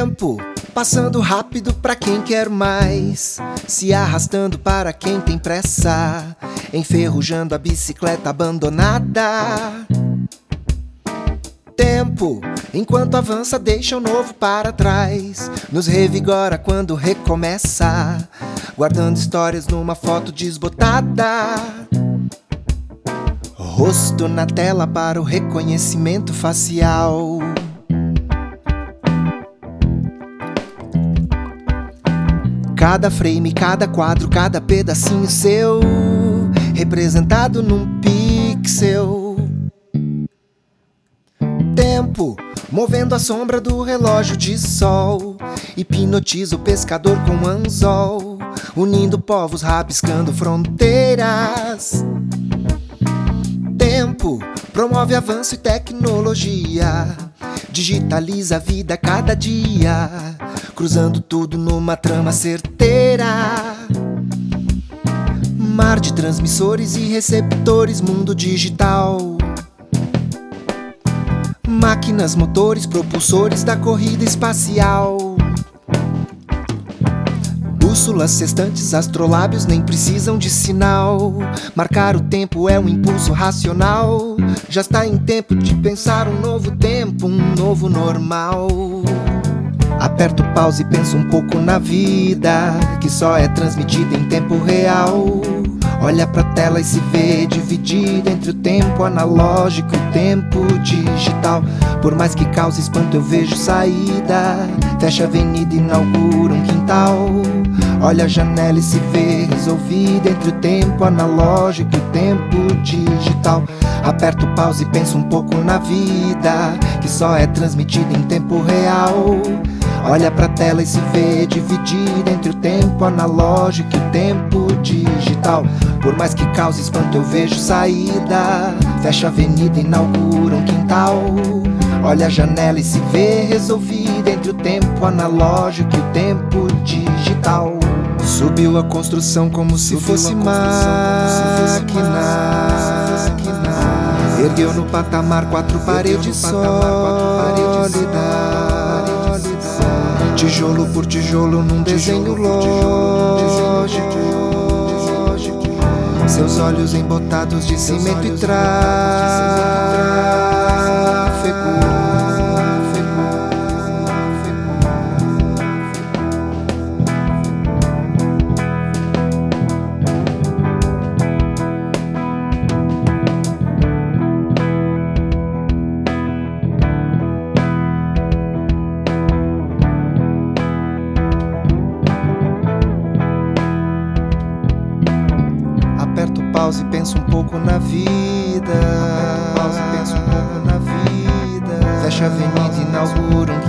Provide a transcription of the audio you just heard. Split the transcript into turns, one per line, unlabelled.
Tempo passando rápido pra quem quer mais, se arrastando para quem tem pressa, enferrujando a bicicleta abandonada. Tempo, enquanto avança, deixa o novo para trás, nos revigora quando recomeça, guardando histórias numa foto desbotada. Rosto na tela para o reconhecimento facial. Cada frame, cada quadro, cada pedacinho seu, representado num pixel. Tempo, movendo a sombra do relógio de sol, hipnotiza o pescador com anzol, unindo povos, rabiscando fronteiras. Tempo, promove avanço e tecnologia, digitaliza a vida cada dia cruzando tudo numa trama certeira. Mar de transmissores e receptores, mundo digital. Máquinas, motores, propulsores da corrida espacial. Bússolas, sextantes, astrolábios nem precisam de sinal. Marcar o tempo é um impulso racional. Já está em tempo de pensar um novo tempo, um novo normal. Aperto pause e penso um pouco na vida, que só é transmitida em tempo real. Olha pra tela e se vê dividida entre o tempo analógico e o tempo digital. Por mais que cause espanto, eu vejo saída. Fecha a avenida, inaugura um quintal. Olha a janela e se vê resolvida entre o tempo analógico e o tempo digital. Aperto pause e penso um pouco na vida, que só é transmitida em tempo real. Olha pra tela e se vê dividida entre o tempo analógico e o tempo digital. Por mais que cause espanto, eu vejo saída. Fecha a avenida, inaugura um quintal. Olha a janela e se vê resolvida entre o tempo analógico e o tempo digital. Subiu a construção como se Subiu fosse máquina. Ergueu no patamar quatro paredes sólidas. Tijolo por tijolo num desenho lógico. Seus olhos embotados de cimento e tráfego. Pause e penso um pouco na vida. Pause e penso um pouco na vida. Fecha a avenida, inaugura um.